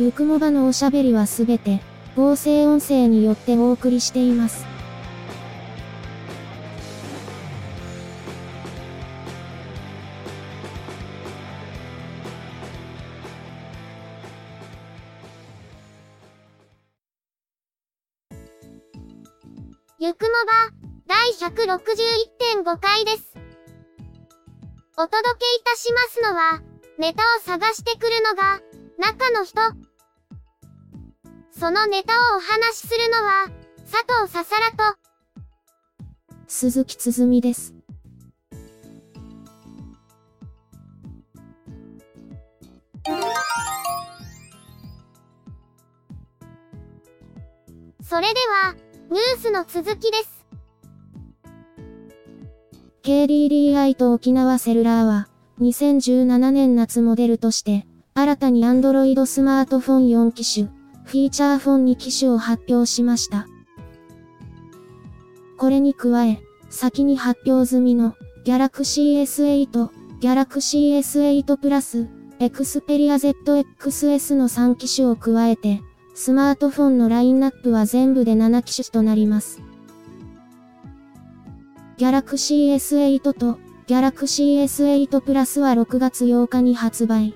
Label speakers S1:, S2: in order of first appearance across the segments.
S1: ゆくもばのおしゃべりはすべて、合成音声によってお送りしています。
S2: ゆくもば、第161.5回です。お届けいたしますのは、ネタを探してくるのが、中の人。そのネタをお話しするのは、佐藤ささらと、
S1: 鈴木つづみです。
S2: それでは、ニュースの続きです。
S1: KDDI と沖縄セルラーは、2017年夏モデルとして、新たに Android スマートフォン4機種、フィーチャーフォン2機種を発表しました。これに加え、先に発表済みの Galaxy S8、Galaxy S8 Plus、Xperia ZXS の3機種を加えて、スマートフォンのラインナップは全部で7機種となります。Galaxy S8 と Galaxy S8 Plus は6月8日に発売。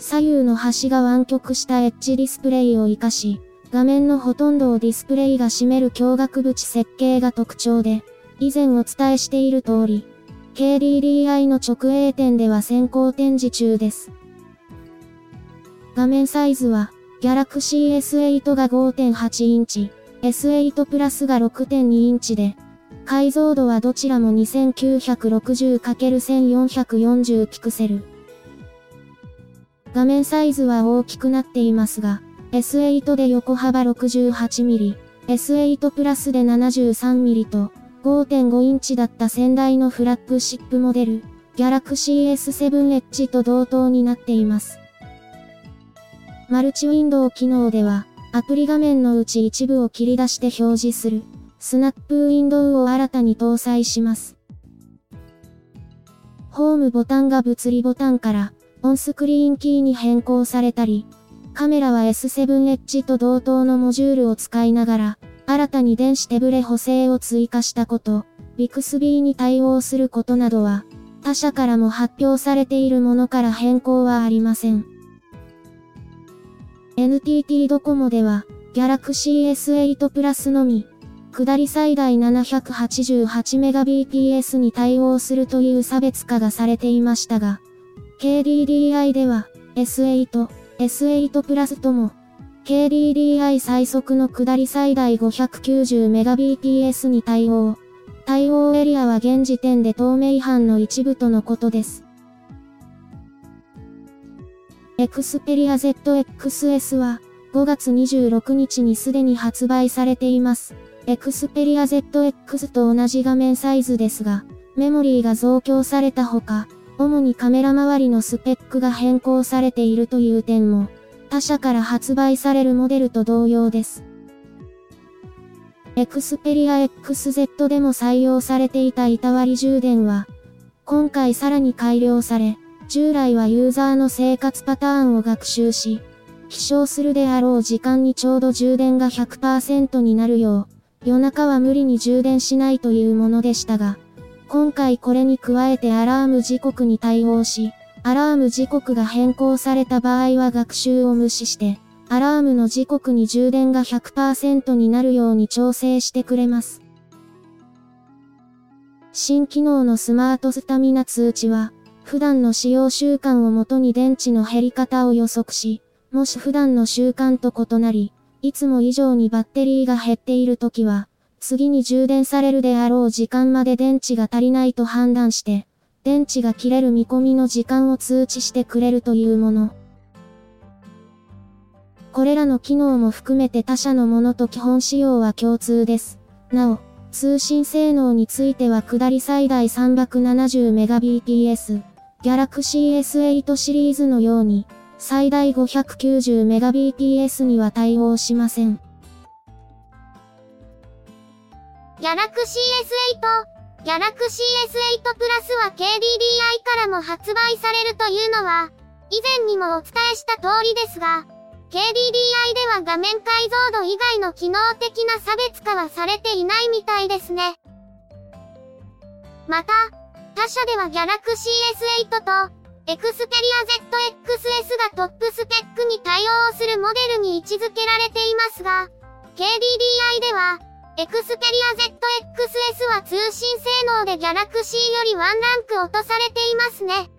S1: 左右の端が湾曲したエッジディスプレイを活かし、画面のほとんどをディスプレイが占める驚愕縁設計が特徴で、以前お伝えしている通り、KDDI の直営店では先行展示中です。画面サイズは、Galaxy S8 が5.8インチ、S8 プラスが6.2インチで、解像度はどちらも 2960×1440 ピクセル。画面サイズは大きくなっていますが、S8 で横幅 68mm、S8 プラスで 73mm と、5.5インチだった先代のフラッグシップモデル、Galaxy S7 Edge と同等になっています。マルチウィンドウ機能では、アプリ画面のうち一部を切り出して表示する、スナップウィンドウを新たに搭載します。ホームボタンが物理ボタンから、オンスクリーンキーに変更されたり、カメラは S7 エッジと同等のモジュールを使いながら、新たに電子手ブレ補正を追加したこと、Bixby に対応することなどは、他社からも発表されているものから変更はありません。NTT ドコモでは、Galaxy S8 プラスのみ、下り最大 788Mbps に対応するという差別化がされていましたが、KDDI では、S8、S8 プラスとも、KDDI 最速の下り最大 590Mbps に対応。対応エリアは現時点で透明違反の一部とのことです。Xperia ZXS は5月26日にすでに発売されています。Xperia ZX と同じ画面サイズですが、メモリーが増強されたほか、主にカメラ周りのスペックが変更されているという点も、他社から発売されるモデルと同様です。Xperia XZ でも採用されていた板割り充電は、今回さらに改良され、従来はユーザーの生活パターンを学習し、起床するであろう時間にちょうど充電が100%になるよう、夜中は無理に充電しないというものでしたが、今回これに加えてアラーム時刻に対応し、アラーム時刻が変更された場合は学習を無視して、アラームの時刻に充電が100%になるように調整してくれます。新機能のスマートスタミナ通知は、普段の使用習慣をもとに電池の減り方を予測し、もし普段の習慣と異なり、いつも以上にバッテリーが減っているときは、次に充電されるであろう時間まで電池が足りないと判断して、電池が切れる見込みの時間を通知してくれるというもの。これらの機能も含めて他社のものと基本仕様は共通です。なお、通信性能については下り最大 370Mbps、Galaxy S8 シリーズのように、最大 590Mbps には対応しません。
S2: Galaxy S8、Galaxy S8 Plus は KDDI からも発売されるというのは、以前にもお伝えした通りですが、KDDI では画面解像度以外の機能的な差別化はされていないみたいですね。また、他社では Galaxy S8 と Xperia ZXS がトップスペックに対応するモデルに位置づけられていますが、KDDI では Xperia ZXS は通信性能で Galaxy よりワンランク落とされていますね。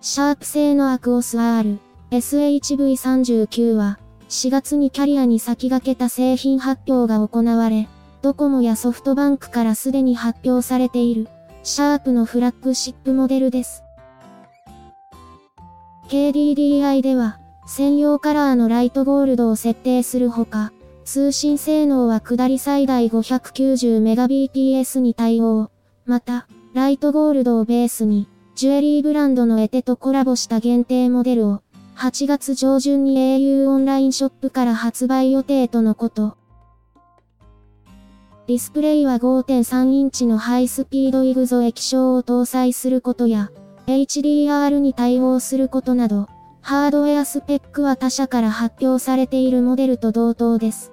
S1: シャープ製のアクオス R、SHV39 は、4月にキャリアに先駆けた製品発表が行われ、ドコモやソフトバンクからすでに発表されている、シャープのフラッグシップモデルです。KDDI では、専用カラーのライトゴールドを設定するほか、通信性能は下り最大 590Mbps に対応。また、ライトゴールドをベースに、ジュエリーブランドのエテとコラボした限定モデルを、8月上旬に au オンラインショップから発売予定とのこと。ディスプレイは5.3インチのハイスピードイグゾ液晶を搭載することや、HDR に対応することなど、ハードウェアスペックは他社から発表されているモデルと同等です。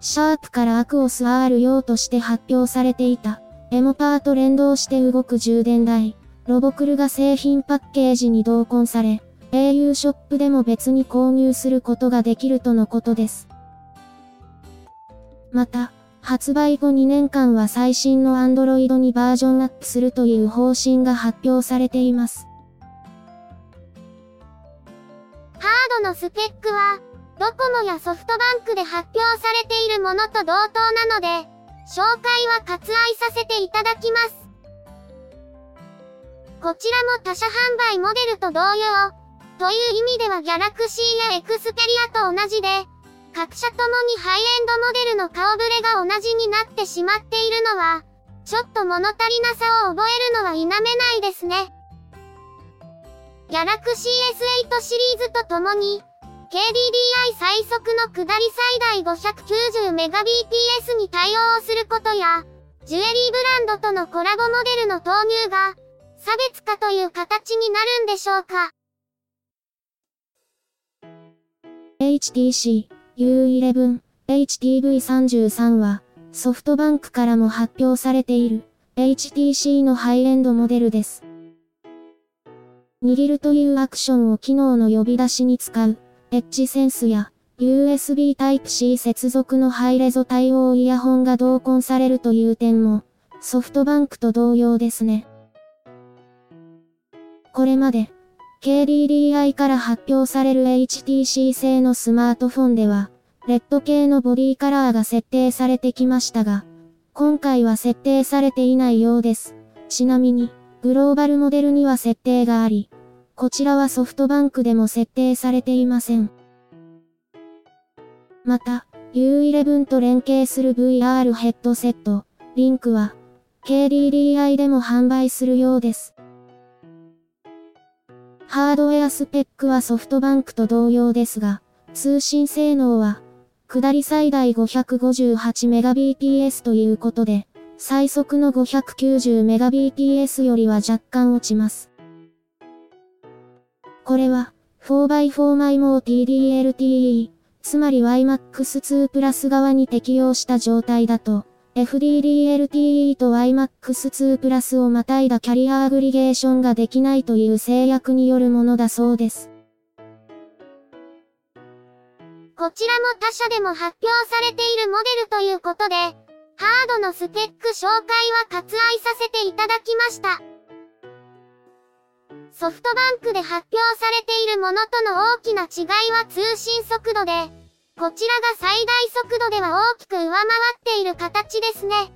S1: シャープからアクオス R 用として発表されていたエモパーと連動して動く充電台、ロボクルが製品パッケージに同梱され、au ショップでも別に購入することができるとのことです。また、発売後2年間は最新の Android にバージョンアップするという方針が発表されています。
S2: ハードのスペックは、ドコモやソフトバンクで発表されているものと同等なので、紹介は割愛させていただきます。こちらも他社販売モデルと同様、という意味では Galaxy や Xperia と同じで、各社ともにハイエンドモデルの顔ぶれが同じになってしまっているのは、ちょっと物足りなさを覚えるのは否めないですね。Galaxy S8 シリーズとともに、KDDI 最速の下り最大 590Mbps に対応することや、ジュエリーブランドとのコラボモデルの投入が、差別化という形になるんでしょうか。
S1: HTC U11 HTV33 は、ソフトバンクからも発表されている HTC のハイエンドモデルです。握るというアクションを機能の呼び出しに使うエッジセンスや USB Type-C 接続のハイレゾ対応イヤホンが同梱されるという点もソフトバンクと同様ですね。これまで KDDI から発表される HTC 製のスマートフォンではレッド系のボディカラーが設定されてきましたが今回は設定されていないようです。ちなみにグローバルモデルには設定がありこちらはソフトバンクでも設定されていません。また、U11 と連携する VR ヘッドセット、リンクは、KDDI でも販売するようです。ハードウェアスペックはソフトバンクと同様ですが、通信性能は、下り最大 558Mbps ということで、最速の 590Mbps よりは若干落ちます。これは 4x4MIMO TDLTE、つまり YMAX2 プラス側に適用した状態だと、FDDLTE と YMAX2 プラスをまたいだキャリアアグリゲーションができないという制約によるものだそうです。
S2: こちらも他社でも発表されているモデルということで、ハードのスペック紹介は割愛させていただきました。ソフトバンクで発表されているものとの大きな違いは通信速度で、こちらが最大速度では大きく上回っている形ですね。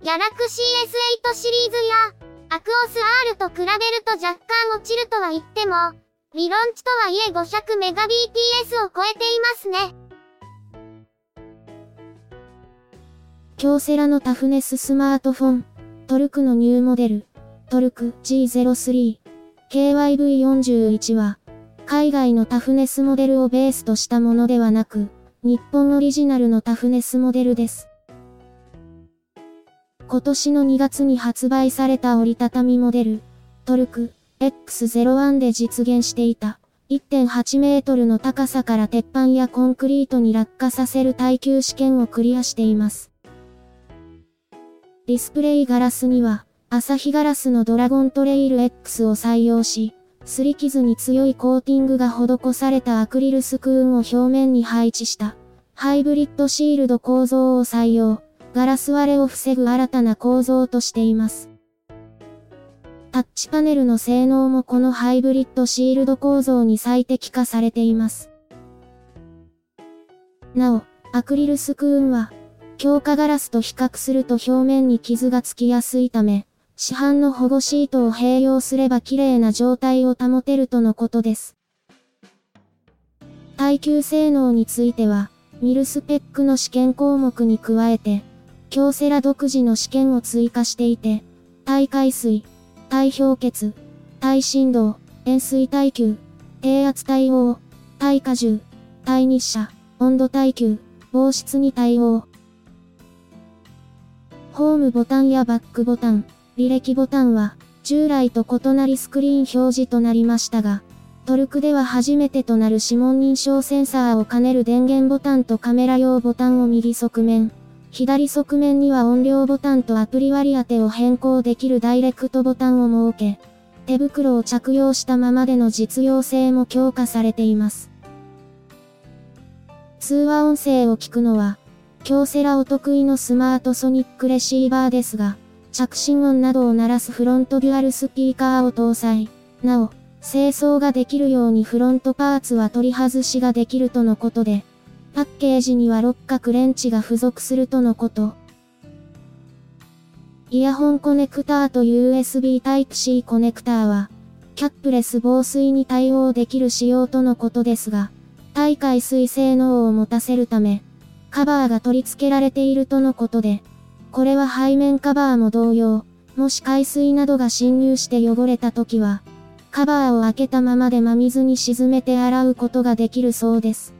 S2: ギャラクシー S8 シリーズや、アクオス R と比べると若干落ちるとは言っても、理論値とはいえ 500Mbps を超えていますね。
S1: 京セラのタフネススマートフォン、トルクのニューモデル、トルク G03、KYV41 は、海外のタフネスモデルをベースとしたものではなく、日本オリジナルのタフネスモデルです。今年の2月に発売された折りたたみモデル、トルク X01 で実現していた1.8メートルの高さから鉄板やコンクリートに落下させる耐久試験をクリアしています。ディスプレイガラスには、アサヒガラスのドラゴントレイル X を採用し、擦り傷に強いコーティングが施されたアクリルスクーンを表面に配置した、ハイブリッドシールド構造を採用。ガラス割れを防ぐ新たな構造としています。タッチパネルの性能もこのハイブリッドシールド構造に最適化されています。なお、アクリルスクーンは、強化ガラスと比較すると表面に傷がつきやすいため、市販の保護シートを併用すれば綺麗な状態を保てるとのことです。耐久性能については、ミルスペックの試験項目に加えて、京セラ独自の試験を追加していて、耐海水、耐氷結、耐振動、塩水耐久、低圧対応、耐荷重、耐日射、温度耐久、防湿に対応。ホームボタンやバックボタン、履歴ボタンは、従来と異なりスクリーン表示となりましたが、トルクでは初めてとなる指紋認証センサーを兼ねる電源ボタンとカメラ用ボタンを右側面、左側面には音量ボタンとアプリ割り当てを変更できるダイレクトボタンを設け、手袋を着用したままでの実用性も強化されています。通話音声を聞くのは、京セラお得意のスマートソニックレシーバーですが、着信音などを鳴らすフロントデュアルスピーカーを搭載。なお、清掃ができるようにフロントパーツは取り外しができるとのことで、パッケージには六角レンチが付属するとのこと。イヤホンコネクターと USB Type-C コネクターは、キャップレス防水に対応できる仕様とのことですが、耐海水性能を持たせるため、カバーが取り付けられているとのことで、これは背面カバーも同様、もし海水などが侵入して汚れた時は、カバーを開けたままで真水に沈めて洗うことができるそうです。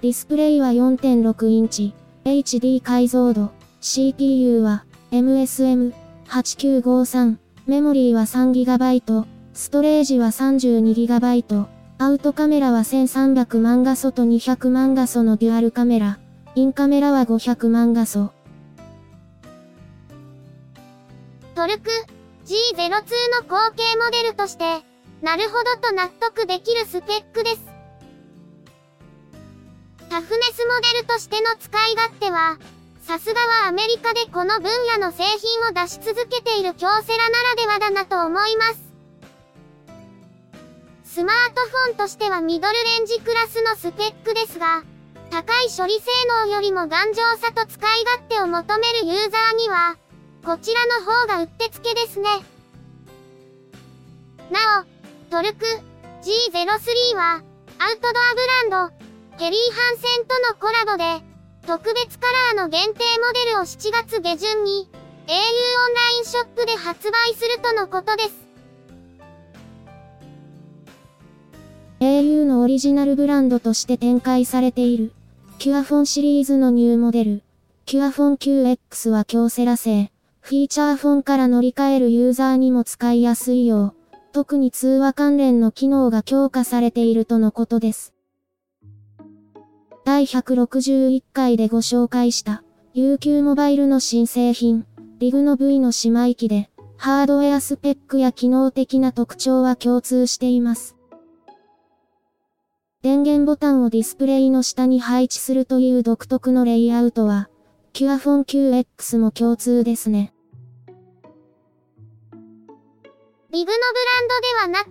S1: ディスプレイは4.6インチ、HD 解像度、CPU は MSM8953、メモリーは 3GB、ストレージは 32GB、アウトカメラは1300万画素と200万画素のデュアルカメラ、インカメラは500万画素。
S2: トルク G02 の後継モデルとして、なるほどと納得できるスペックです。タフネスモデルとしての使い勝手は、さすがはアメリカでこの分野の製品を出し続けている京セラならではだなと思います。スマートフォンとしてはミドルレンジクラスのスペックですが、高い処理性能よりも頑丈さと使い勝手を求めるユーザーには、こちらの方がうってつけですね。なお、トルク G03 は、アウトドアブランド、ケリーハンセンとのコラボで、特別カラーの限定モデルを7月下旬に、au オンラインショップで発売するとのことです。
S1: Au のオリジナルブランドとして展開されている、 Qua phone シリーズのニューモデル、 Qua phone QX は京セラ製、フィーチャーフォンから乗り換えるユーザーにも使いやすいよう、特に通話関連の機能が強化されているとのことです。第161回でご紹介した UQ モバイルの新製品、リグの V の姉妹機で、ハードウェアスペックや機能的な特徴は共通しています。電源ボタンをディスプレイの下に配置するという独特のレイアウトは、 Qua phone QX も共通ですね。
S2: DIGNO ブランドではなく、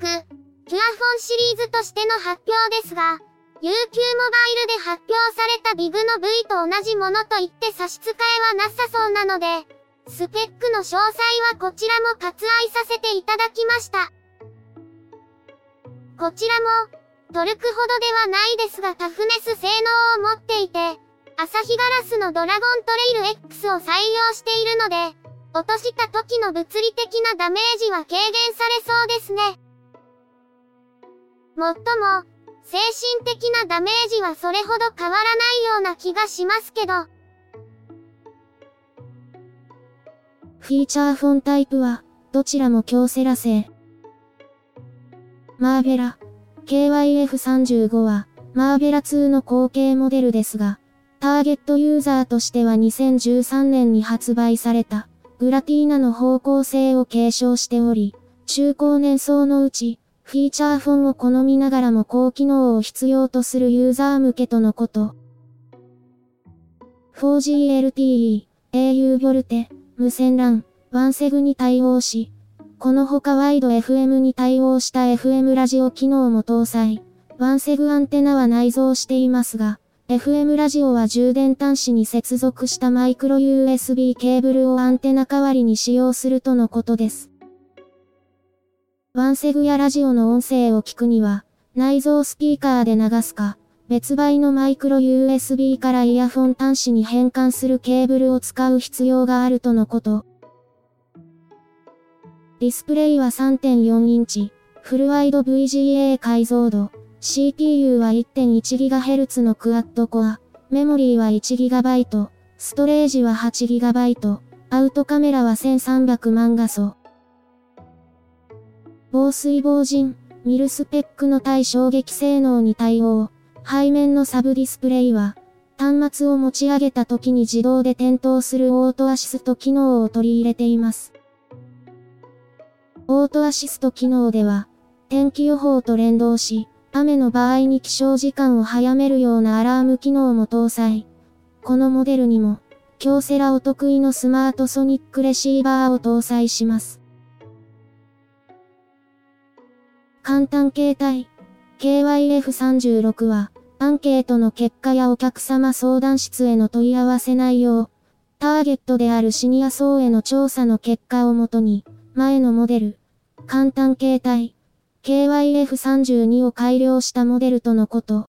S2: Qua phone シリーズとしての発表ですが、UQ モバイルで発表されたビグの V と同じものと言って差し支えはなさそうなので、スペックの詳細はこちらも割愛させていただきました。こちらも、トルクほどではないですがタフネス性能を持っていて、アサヒガラスのドラゴントレイル X を採用しているので、落とした時の物理的なダメージは軽減されそうですね。もっとも、精神的なダメージはそれほど変わらないような気がしますけど。
S1: フィーチャーフォンタイプは、どちらも強セラ製。マーベラ。KYF35 は、マーベラ2の後継モデルですが、ターゲットユーザーとしては2013年に発売された、グラティーナの方向性を継承しており、中高年層のうち、フィーチャーフォンを好みながらも高機能を必要とするユーザー向けとのこと。4GLTE、au ボルテ、無線 LAN、ワンセグに対応し、この他ワイド FM に対応した FM ラジオ機能も搭載。ワンセグアンテナは内蔵していますが、FM ラジオは充電端子に接続したマイクロ USB ケーブルをアンテナ代わりに使用するとのことです。ワンセグやラジオの音声を聞くには、内蔵スピーカーで流すか、別売のマイクロ USB からイヤフォン端子に変換するケーブルを使う必要があるとのこと。ディスプレイは3.4インチ、フルワイド VGA 解像度、CPU は 1.1GHz のクワッドコア、メモリーは 1GB、ストレージは 8GB、アウトカメラは1300万画素。防水防塵、ミルスペックの対衝撃性能に対応。背面のサブディスプレイは、端末を持ち上げた時に自動で点灯するオートアシスト機能を取り入れています。オートアシスト機能では、天気予報と連動し、雨の場合に起床時間を早めるようなアラーム機能も搭載。このモデルにも、京セラお得意のスマートソニックレシーバーを搭載します。簡単携帯 KYF36 は、アンケートの結果やお客様相談室への問い合わせ内容、ターゲットであるシニア層への調査の結果をもとに、前のモデル、簡単携帯、KYF32 を改良したモデルとのこと。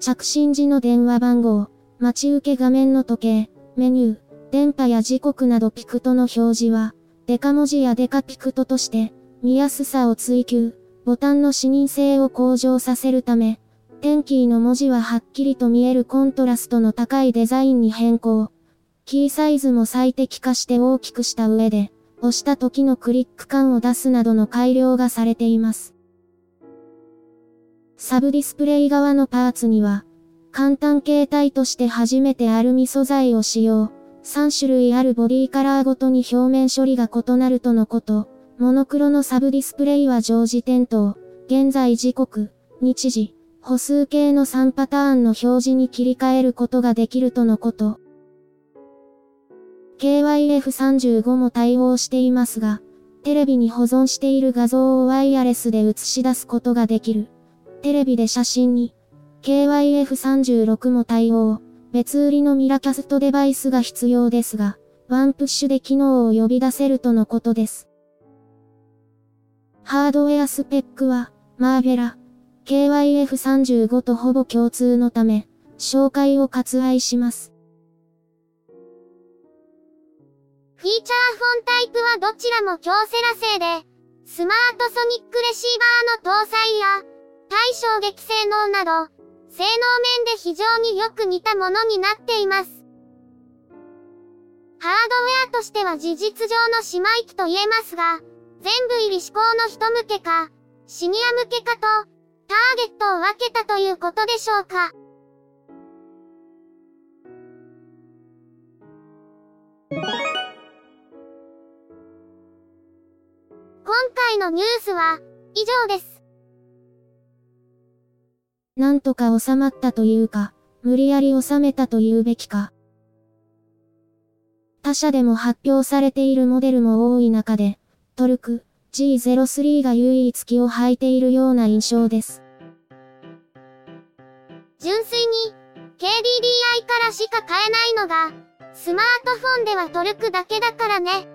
S1: 着信時の電話番号、待ち受け画面の時計、メニュー、電波や時刻などピクトの表示は、デカ文字やデカピクトとして、見やすさを追求、ボタンの視認性を向上させるため、テンキーの文字ははっきりと見えるコントラストの高いデザインに変更。キーサイズも最適化して大きくした上で、押した時のクリック感を出すなどの改良がされています。サブディスプレイ側のパーツには、簡単形態として初めてアルミ素材を使用。3種類あるボディカラーごとに表面処理が異なるとのこと。モノクロのサブディスプレイは常時点灯。現在時刻、日時、歩数計の3パターンの表示に切り替えることができるとのこと。KYF35 も対応していますが、テレビに保存している画像をワイヤレスで映し出すことができる。テレビで写真に、KYF36 も対応。別売りのミラキャストデバイスが必要ですが、ワンプッシュで機能を呼び出せるとのことです。ハードウェアスペックは、マーベラ、KYF35 とほぼ共通のため、紹介を割愛します。
S2: フィーチャーフォンタイプはどちらも強セラ製で、スマートソニックレシーバーの搭載や、対衝撃性能など、性能面で非常によく似たものになっています。ハードウェアとしては事実上の姉妹機と言えますが、全部入り志向の人向けか、シニア向けかと、ターゲットを分けたということでしょうか。のニュースは、以上です。
S1: なんとか収まったというか、無理やり収めたと言うべきか。他社でも発表されているモデルも多い中で、トルク G03 が唯一気を吐いているような印象です。
S2: 純粋に、KDDI からしか買えないのが、スマートフォンではトルクだけだからね。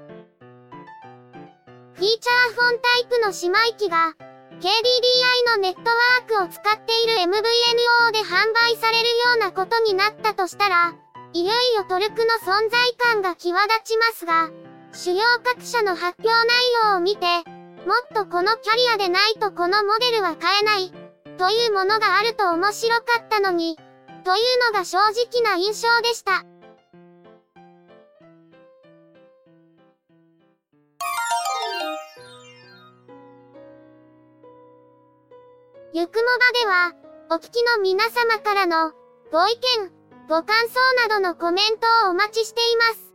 S2: フィーチャーフォンタイプの姉妹機が、KDDI のネットワークを使っている MVNO で販売されるようなことになったとしたら、いよいよトルクの存在感が際立ちますが、主要各社の発表内容を見て、もっとこのキャリアでないとこのモデルは買えない、というものがあると面白かったのに、というのが正直な印象でした。ゆくもばでは、お聞きの皆様からの、ご意見、ご感想などのコメントをお待ちしています。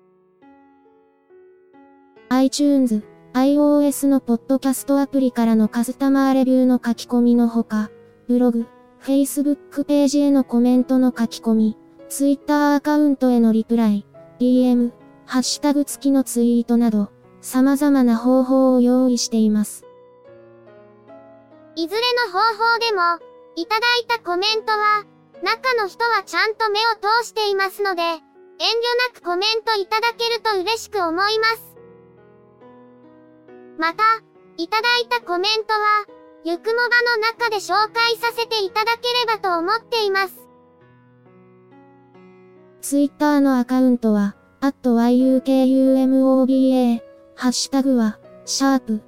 S1: iTunes、iOS のポッドキャストアプリからのカスタマーレビューの書き込みのほか、ブログ、Facebook ページへのコメントの書き込み、Twitter アカウントへのリプライ、DM、ハッシュタグ付きのツイートなど、様々な方法を用意しています。
S2: いずれの方法でも、いただいたコメントは、中の人はちゃんと目を通していますので、遠慮なくコメントいただけると嬉しく思います。また、いただいたコメントは、ゆくもばの中で紹介させていただければと思っています。
S1: ツイッターのアカウントは、at yukumoba、ハッシュタグは、シャープ